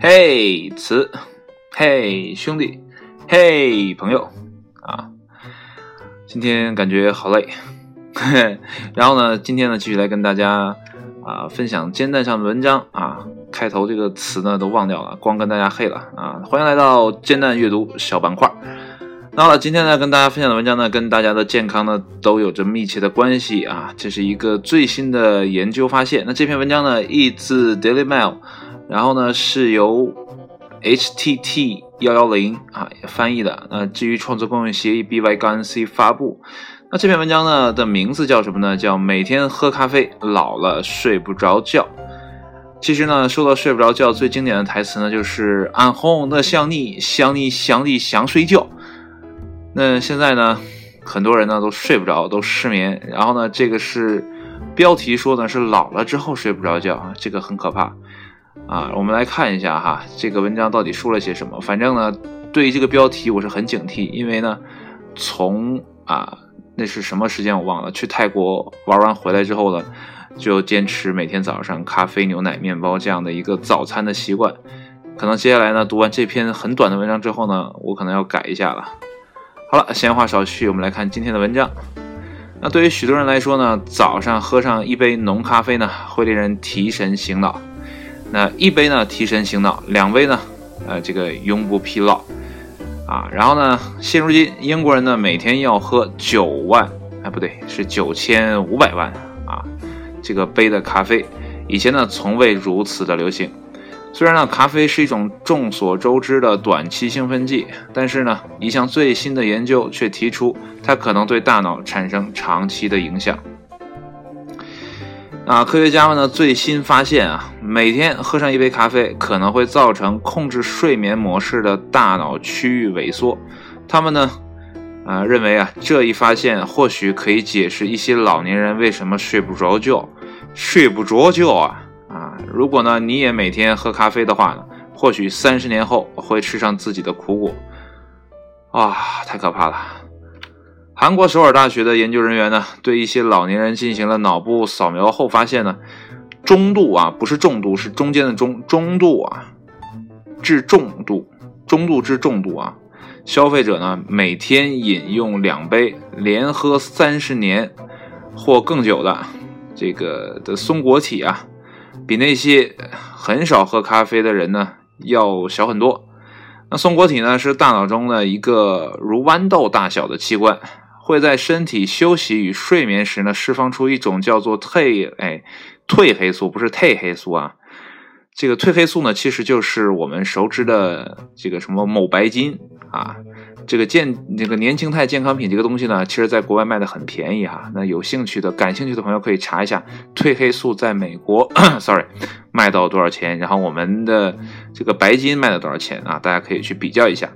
嘿，词，嘿，兄弟，嘿，朋友，啊，今天感觉好累，然后呢，今天呢，继续来跟大家啊分享煎蛋上的文章啊，开头这个词呢都忘掉了，光跟大家嘿了啊，欢迎来到煎蛋阅读小板块。那好了，今天呢，跟大家分享的文章呢，跟大家的健康呢都有着密切的关系啊。这是一个最新的研究发现。那这篇文章呢，译自 Daily Mail，然后呢是由 HTT 幺幺零啊翻译的。那至于创作公用协议 BY-C 发布。那这篇文章呢的名字叫什么呢？叫每天喝咖啡，老了睡不着觉。其实呢，说到睡不着觉，最经典的台词呢就是“俺红的想你，想你想你想睡觉”。那现在呢，很多人呢都睡不着，都失眠。然后呢，这个是标题说的是老了之后睡不着觉啊，这个很可怕啊。我们来看一下哈，这个文章到底说了些什么。反正呢，对于这个标题我是很警惕，因为呢，从啊那是什么时间我忘了，去泰国玩完回来之后呢，就坚持每天早上咖啡、牛奶、面包这样的一个早餐的习惯。可能接下来呢，读完这篇很短的文章之后呢，我可能要改一下了。好了，闲话少叙，我们来看今天的文章。那对于许多人来说呢，早上喝上一杯浓咖啡呢，会令人提神醒脑。那一杯呢，提神醒脑；两杯呢，呃，这个永不疲劳啊。然后呢，现如今英国人呢，每天要喝九万，哎，不对，是九千五百万啊，这个杯的咖啡。以前呢，从未如此的流行。虽然呢，咖啡是一种众所周知的短期兴奋剂，但是呢，一项最新的研究却提出它可能对大脑产生长期的影响。啊，科学家们呢最新发现啊，每天喝上一杯咖啡可能会造成控制睡眠模式的大脑区域萎缩。他们呢，啊，认为啊，这一发现或许可以解释一些老年人为什么睡不着觉，睡不着觉啊。如果呢，你也每天喝咖啡的话呢，或许三十年后会吃上自己的苦果。啊，太可怕了！韩国首尔大学的研究人员呢，对一些老年人进行了脑部扫描后发现呢，中度啊，不是重度，是中间的中，中度啊，至重度，中度至重度啊，消费者呢，每天饮用两杯，连喝三十年或更久的这个的松果体啊。比那些很少喝咖啡的人呢要小很多。那松果体呢是大脑中的一个如豌豆大小的器官，会在身体休息与睡眠时呢释放出一种叫做褪哎褪黑素，不是褪黑素啊。这个褪黑素呢其实就是我们熟知的这个什么某白金啊。这个健这个年轻态健康品这个东西呢，其实在国外卖的很便宜哈。那有兴趣的、感兴趣的朋友可以查一下褪黑素在美国，sorry，卖到多少钱，然后我们的这个白金卖到多少钱啊？大家可以去比较一下。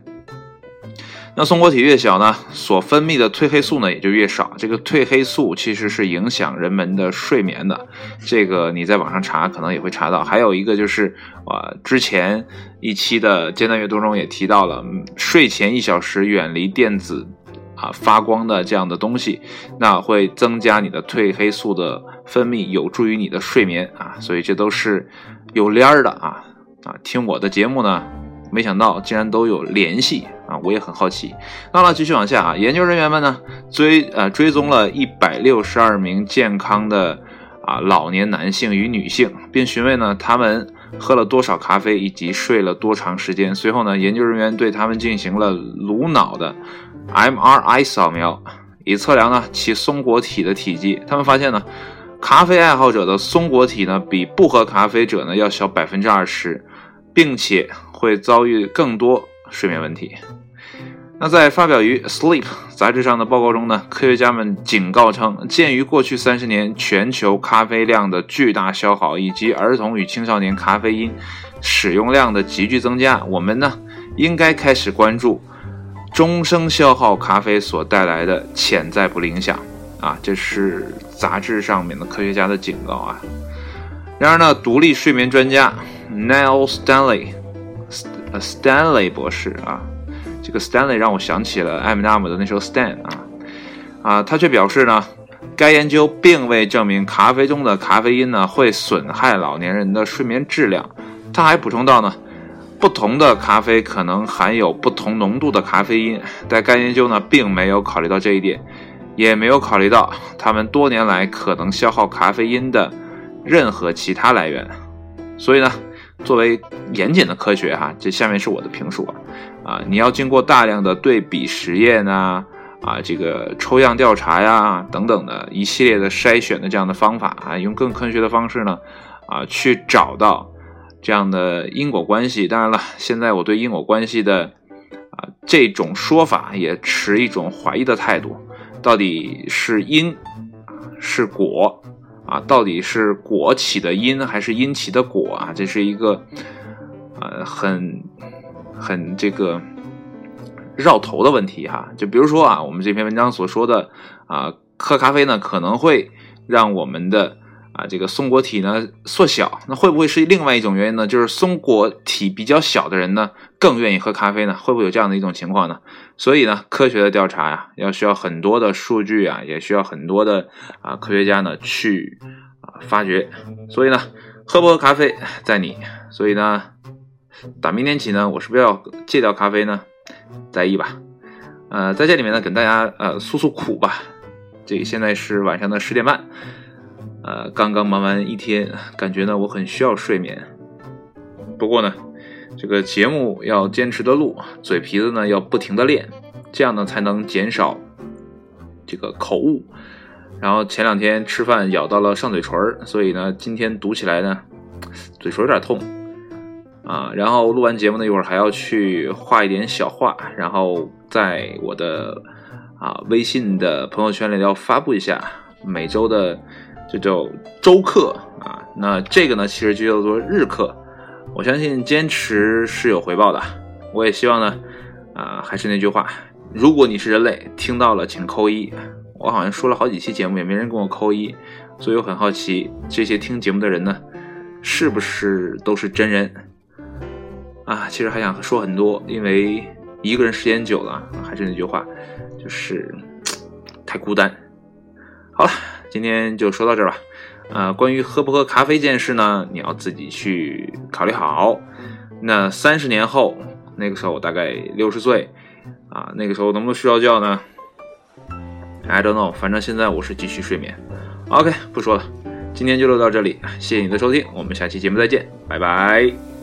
那松果体越小呢，所分泌的褪黑素呢也就越少。这个褪黑素其实是影响人们的睡眠的，这个你在网上查可能也会查到。还有一个就是，呃，之前一期的艰难阅读中也提到了，睡前一小时远离电子啊发光的这样的东西，那会增加你的褪黑素的分泌，有助于你的睡眠啊。所以这都是有联儿的啊啊！听我的节目呢。没想到竟然都有联系啊！我也很好奇。那了，继续往下啊。研究人员们呢追呃追踪了一百六十二名健康的啊老年男性与女性，并询问呢他们喝了多少咖啡以及睡了多长时间。随后呢，研究人员对他们进行了颅脑的 MRI 扫描，以测量呢其松果体的体积。他们发现呢，咖啡爱好者的松果体呢比不喝咖啡者呢要小百分之二十，并且。会遭遇更多睡眠问题。那在发表于《Sleep》杂志上的报告中呢，科学家们警告称，鉴于过去三十年全球咖啡量的巨大消耗，以及儿童与青少年咖啡因使用量的急剧增加，我们呢应该开始关注终生消耗咖啡所带来的潜在不利影响。啊，这是杂志上面的科学家的警告啊。然而呢，独立睡眠专家 Neil Stanley。Stanley 博士啊，这个 Stanley 让我想起了艾米纳姆的那首 Stan 啊啊，他却表示呢，该研究并未证明咖啡中的咖啡因呢会损害老年人的睡眠质量。他还补充到呢，不同的咖啡可能含有不同浓度的咖啡因，但该研究呢并没有考虑到这一点，也没有考虑到他们多年来可能消耗咖啡因的任何其他来源。所以呢，作为严谨的科学哈，这下面是我的评述啊，啊，你要经过大量的对比实验啊。啊，这个抽样调查呀，等等的一系列的筛选的这样的方法啊，用更科学的方式呢，啊，去找到这样的因果关系。当然了，现在我对因果关系的啊这种说法也持一种怀疑的态度。到底是因是果啊？到底是果起的因还是因起的果啊？这是一个呃很很这个。绕头的问题哈，就比如说啊，我们这篇文章所说的啊，喝咖啡呢可能会让我们的啊这个松果体呢缩小，那会不会是另外一种原因呢？就是松果体比较小的人呢更愿意喝咖啡呢？会不会有这样的一种情况呢？所以呢，科学的调查呀，要需要很多的数据啊，也需要很多的啊科学家呢去啊发掘。所以呢，喝不喝咖啡在你。所以呢，打明天起呢，我是不是要戒掉咖啡呢？在意吧，呃，在这里面呢，跟大家呃诉诉苦吧。这现在是晚上的十点半，呃，刚刚忙完一天，感觉呢我很需要睡眠。不过呢，这个节目要坚持的录，嘴皮子呢要不停的练，这样呢才能减少这个口误。然后前两天吃饭咬到了上嘴唇所以呢今天读起来呢嘴唇有点痛。啊，然后录完节目呢，一会儿还要去画一点小画，然后在我的啊微信的朋友圈里要发布一下每周的这叫周课啊。那这个呢，其实就叫做日课。我相信坚持是有回报的。我也希望呢，啊，还是那句话，如果你是人类，听到了请扣一。我好像说了好几期节目，也没人跟我扣一，所以我很好奇，这些听节目的人呢，是不是都是真人？啊，其实还想说很多，因为一个人时间久了，还是那句话，就是太孤单。好了，今天就说到这儿吧。呃，关于喝不喝咖啡这件事呢，你要自己去考虑好。那三十年后，那个时候我大概六十岁，啊，那个时候能不能睡着觉呢？I don't know，反正现在我是继续睡眠。OK，不说了，今天就录到这里，谢谢你的收听，我们下期节目再见，拜拜。